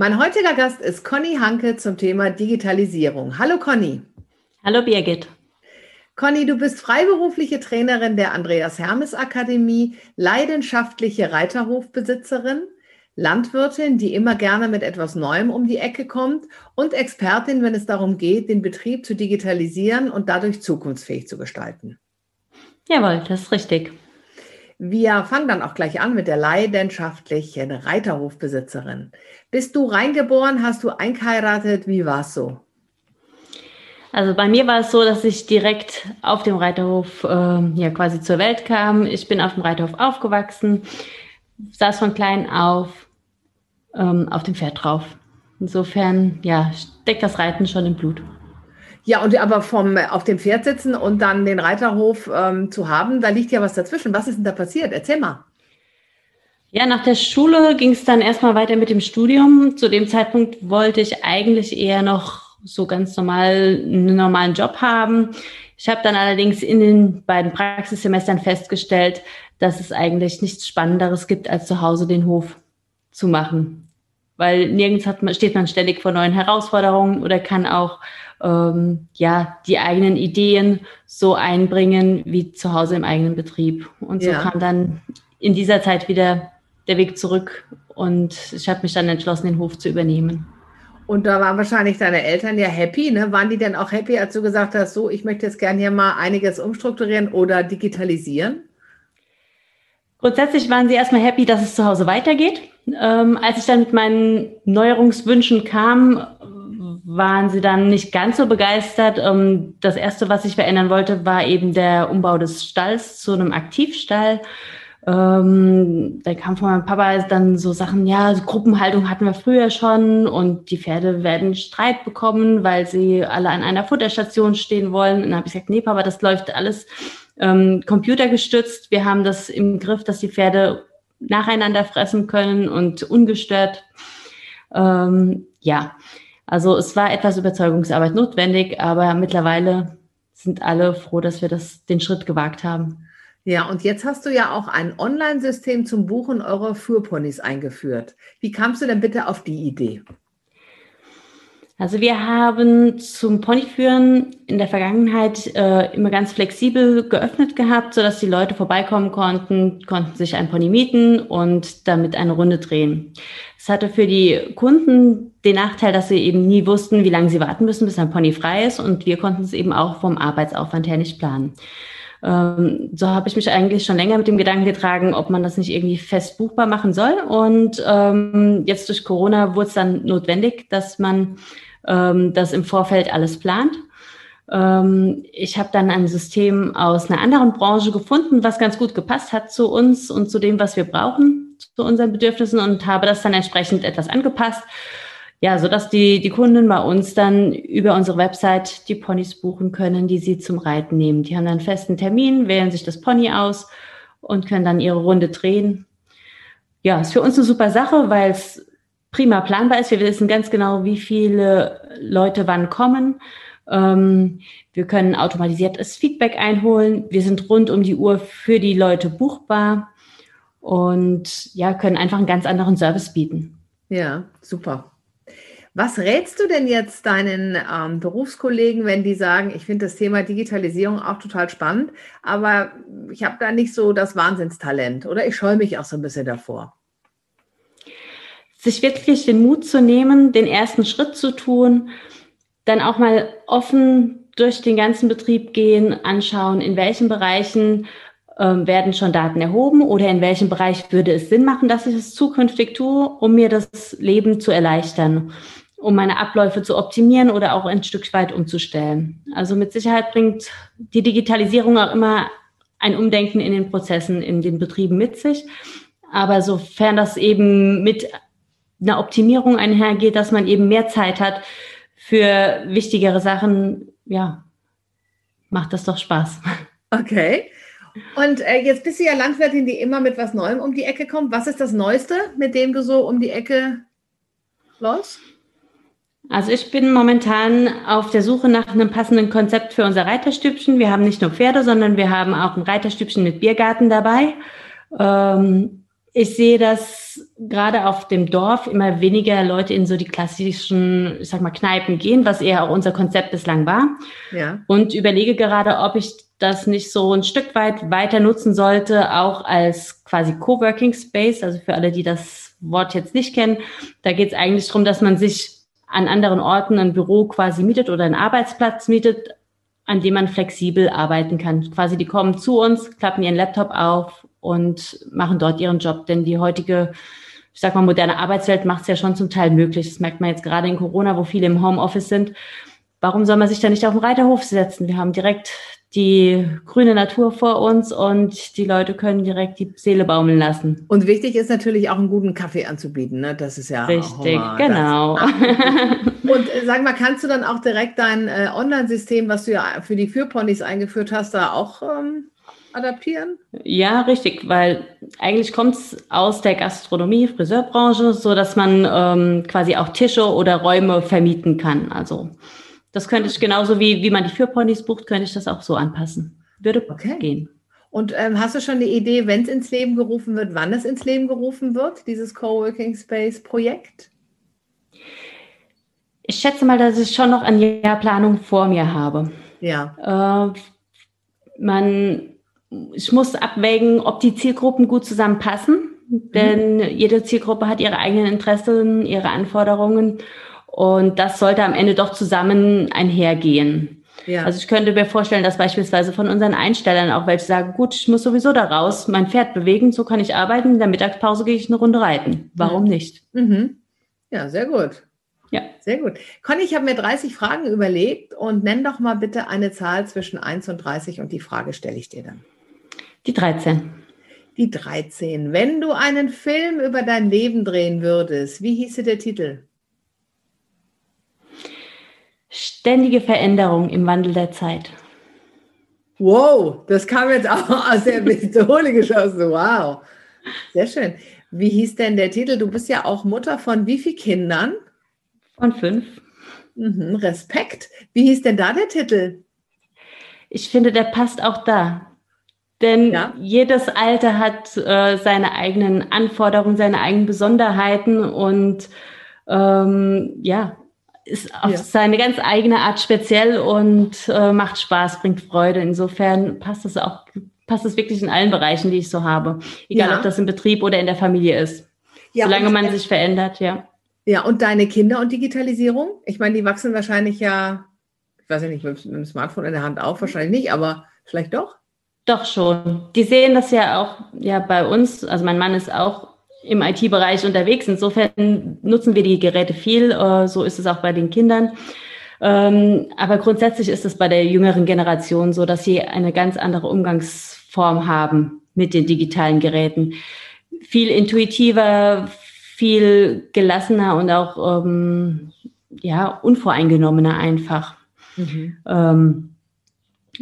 Mein heutiger Gast ist Conny Hanke zum Thema Digitalisierung. Hallo Conny. Hallo Birgit. Conny, du bist freiberufliche Trainerin der Andreas Hermes Akademie, leidenschaftliche Reiterhofbesitzerin, Landwirtin, die immer gerne mit etwas Neuem um die Ecke kommt und Expertin, wenn es darum geht, den Betrieb zu digitalisieren und dadurch zukunftsfähig zu gestalten. Jawohl, das ist richtig. Wir fangen dann auch gleich an mit der leidenschaftlichen Reiterhofbesitzerin. Bist du reingeboren? Hast du eingeheiratet? Wie war es so? Also bei mir war es so, dass ich direkt auf dem Reiterhof äh, ja quasi zur Welt kam. Ich bin auf dem Reiterhof aufgewachsen, saß von klein auf ähm, auf dem Pferd drauf. Insofern ja steckt das Reiten schon im Blut. Ja, und aber vom auf dem Pferd sitzen und dann den Reiterhof ähm, zu haben, da liegt ja was dazwischen. Was ist denn da passiert? Erzähl mal. Ja, nach der Schule ging es dann erstmal weiter mit dem Studium. Zu dem Zeitpunkt wollte ich eigentlich eher noch so ganz normal einen normalen Job haben. Ich habe dann allerdings in den beiden Praxissemestern festgestellt, dass es eigentlich nichts Spannenderes gibt, als zu Hause den Hof zu machen. Weil nirgends hat man, steht man ständig vor neuen Herausforderungen oder kann auch ähm, ja, die eigenen Ideen so einbringen wie zu Hause im eigenen Betrieb. Und so ja. kam dann in dieser Zeit wieder der Weg zurück und ich habe mich dann entschlossen, den Hof zu übernehmen. Und da waren wahrscheinlich deine Eltern ja happy, ne? Waren die denn auch happy, als du gesagt hast, so, ich möchte jetzt gerne hier mal einiges umstrukturieren oder digitalisieren? Grundsätzlich waren sie erstmal happy, dass es zu Hause weitergeht. Ähm, als ich dann mit meinen Neuerungswünschen kam, waren sie dann nicht ganz so begeistert. Ähm, das erste, was ich verändern wollte, war eben der Umbau des Stalls zu einem Aktivstall. Ähm, da kam von meinem Papa dann so Sachen, ja, Gruppenhaltung hatten wir früher schon und die Pferde werden Streit bekommen, weil sie alle an einer Futterstation stehen wollen. Und dann habe ich gesagt, nee, Papa, das läuft alles ähm, computergestützt. Wir haben das im Griff, dass die Pferde nacheinander fressen können und ungestört. Ähm, ja, also es war etwas Überzeugungsarbeit notwendig, aber mittlerweile sind alle froh, dass wir das, den Schritt gewagt haben. Ja, und jetzt hast du ja auch ein Online-System zum Buchen eurer Führponys eingeführt. Wie kamst du denn bitte auf die Idee? Also wir haben zum Ponyführen in der Vergangenheit äh, immer ganz flexibel geöffnet gehabt, sodass die Leute vorbeikommen konnten, konnten sich ein Pony mieten und damit eine Runde drehen. Es hatte für die Kunden den Nachteil, dass sie eben nie wussten, wie lange sie warten müssen, bis ein Pony frei ist und wir konnten es eben auch vom Arbeitsaufwand her nicht planen. Ähm, so habe ich mich eigentlich schon länger mit dem Gedanken getragen, ob man das nicht irgendwie fest buchbar machen soll. Und ähm, jetzt durch Corona wurde es dann notwendig, dass man ähm, das im Vorfeld alles plant. Ähm, ich habe dann ein System aus einer anderen Branche gefunden, was ganz gut gepasst hat zu uns und zu dem, was wir brauchen, zu unseren Bedürfnissen und habe das dann entsprechend etwas angepasst. Ja, so dass die, die Kunden bei uns dann über unsere Website die Ponys buchen können, die sie zum Reiten nehmen. Die haben dann einen festen Termin, wählen sich das Pony aus und können dann ihre Runde drehen. Ja, ist für uns eine super Sache, weil es prima planbar ist. Wir wissen ganz genau, wie viele Leute wann kommen. Ähm, wir können automatisiertes Feedback einholen. Wir sind rund um die Uhr für die Leute buchbar und ja, können einfach einen ganz anderen Service bieten. Ja, super. Was rätst du denn jetzt deinen ähm, Berufskollegen, wenn die sagen, ich finde das Thema Digitalisierung auch total spannend, aber ich habe da nicht so das Wahnsinnstalent oder ich scheue mich auch so ein bisschen davor? sich wirklich den Mut zu nehmen, den ersten Schritt zu tun, dann auch mal offen durch den ganzen Betrieb gehen, anschauen, in welchen Bereichen ähm, werden schon Daten erhoben oder in welchem Bereich würde es Sinn machen, dass ich es zukünftig tue, um mir das Leben zu erleichtern, um meine Abläufe zu optimieren oder auch ein Stück weit umzustellen. Also mit Sicherheit bringt die Digitalisierung auch immer ein Umdenken in den Prozessen, in den Betrieben mit sich. Aber sofern das eben mit einer Optimierung einhergeht, dass man eben mehr Zeit hat für wichtigere Sachen, ja, macht das doch Spaß. Okay. Und äh, jetzt bist du ja Landwirtin, die immer mit was Neuem um die Ecke kommt. Was ist das Neueste, mit dem du so um die Ecke läufst? Also ich bin momentan auf der Suche nach einem passenden Konzept für unser Reiterstübchen. Wir haben nicht nur Pferde, sondern wir haben auch ein Reiterstübchen mit Biergarten dabei. Ähm, ich sehe, dass gerade auf dem Dorf immer weniger Leute in so die klassischen, ich sag mal, Kneipen gehen, was eher auch unser Konzept bislang war. Ja. Und überlege gerade, ob ich das nicht so ein Stück weit weiter nutzen sollte, auch als quasi Coworking Space. Also für alle, die das Wort jetzt nicht kennen, da geht es eigentlich darum, dass man sich an anderen Orten ein Büro quasi mietet oder einen Arbeitsplatz mietet, an dem man flexibel arbeiten kann. Quasi die kommen zu uns, klappen ihren Laptop auf und machen dort ihren Job. Denn die heutige, ich sag mal, moderne Arbeitswelt macht es ja schon zum Teil möglich. Das merkt man jetzt gerade in Corona, wo viele im Homeoffice sind. Warum soll man sich da nicht auf den Reiterhof setzen? Wir haben direkt die grüne Natur vor uns und die Leute können direkt die Seele baumeln lassen. Und wichtig ist natürlich auch einen guten Kaffee anzubieten, ne? Das ist ja richtig, Hummer, genau. und äh, sag mal, kannst du dann auch direkt dein äh, Online-System, was du ja für die Führponys eingeführt hast, da auch ähm, adaptieren? Ja, richtig, weil eigentlich kommt es aus der Gastronomie, Friseurbranche, so dass man ähm, quasi auch Tische oder Räume vermieten kann. Also das könnte ich genauso wie, wie man die Führponys bucht, könnte ich das auch so anpassen. Würde okay. gehen. Und ähm, hast du schon eine Idee, wenn es ins Leben gerufen wird, wann es ins Leben gerufen wird, dieses Coworking Space Projekt? Ich schätze mal, dass ich schon noch eine Jahrplanung vor mir habe. Ja. Äh, man, ich muss abwägen, ob die Zielgruppen gut zusammenpassen, mhm. denn mhm. jede Zielgruppe hat ihre eigenen Interessen, ihre Anforderungen und das sollte am Ende doch zusammen einhergehen. Ja. Also ich könnte mir vorstellen, dass beispielsweise von unseren Einstellern auch welche sagen, gut, ich muss sowieso da raus, mein Pferd bewegen, so kann ich arbeiten, in der Mittagspause gehe ich eine Runde reiten. Warum mhm. nicht? Mhm. Ja, sehr gut. Ja. Sehr gut. Conny, ich habe mir 30 Fragen überlegt und nenn doch mal bitte eine Zahl zwischen 1 und 30 und die Frage stelle ich dir dann. Die 13. Die 13. Wenn du einen Film über dein Leben drehen würdest, wie hieße der Titel? Ständige Veränderung im Wandel der Zeit. Wow, das kam jetzt auch aus der Pistole geschossen. Wow, sehr schön. Wie hieß denn der Titel? Du bist ja auch Mutter von wie vielen Kindern? Von fünf. Mhm, Respekt. Wie hieß denn da der Titel? Ich finde, der passt auch da. Denn ja. jedes Alter hat äh, seine eigenen Anforderungen, seine eigenen Besonderheiten und ähm, ja, ist auf ja. seine ganz eigene Art speziell und äh, macht Spaß, bringt Freude. Insofern passt es auch, passt es wirklich in allen Bereichen, die ich so habe. Egal, ja. ob das im Betrieb oder in der Familie ist. Ja, Solange man sich verändert, ja. Ja, und deine Kinder und Digitalisierung? Ich meine, die wachsen wahrscheinlich ja, ich weiß ja nicht, mit, dem Smartphone in der Hand auf, wahrscheinlich nicht, aber vielleicht doch. Doch schon. Die sehen das ja auch ja bei uns. Also mein Mann ist auch im IT-Bereich unterwegs. Insofern nutzen wir die Geräte viel. Äh, so ist es auch bei den Kindern. Ähm, aber grundsätzlich ist es bei der jüngeren Generation so, dass sie eine ganz andere Umgangsform haben mit den digitalen Geräten. Viel intuitiver, viel gelassener und auch ähm, ja unvoreingenommener einfach. Mhm. Ähm,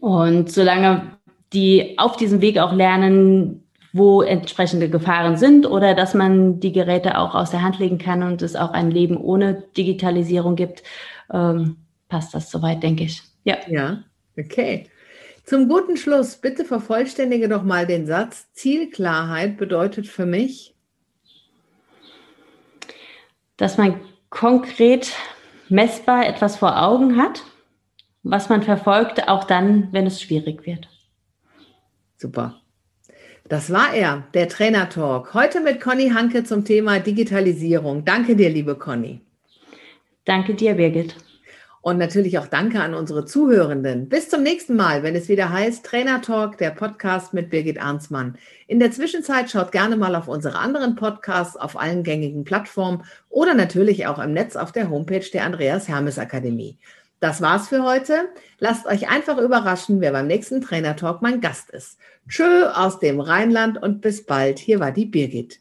und solange die auf diesem Weg auch lernen, wo entsprechende Gefahren sind oder dass man die Geräte auch aus der Hand legen kann und es auch ein Leben ohne Digitalisierung gibt, ähm, passt das soweit, denke ich. Ja. Ja, okay. Zum guten Schluss, bitte vervollständige doch mal den Satz. Zielklarheit bedeutet für mich, dass man konkret messbar etwas vor Augen hat, was man verfolgt, auch dann, wenn es schwierig wird. Super. Das war er, der Trainer Talk. Heute mit Conny Hanke zum Thema Digitalisierung. Danke dir, liebe Conny. Danke dir, Birgit. Und natürlich auch danke an unsere Zuhörenden. Bis zum nächsten Mal, wenn es wieder heißt Trainer Talk, der Podcast mit Birgit Arnsmann. In der Zwischenzeit schaut gerne mal auf unsere anderen Podcasts auf allen gängigen Plattformen oder natürlich auch im Netz auf der Homepage der Andreas Hermes Akademie. Das war's für heute. Lasst euch einfach überraschen, wer beim nächsten Trainer Talk mein Gast ist. Tschö aus dem Rheinland und bis bald. Hier war die Birgit.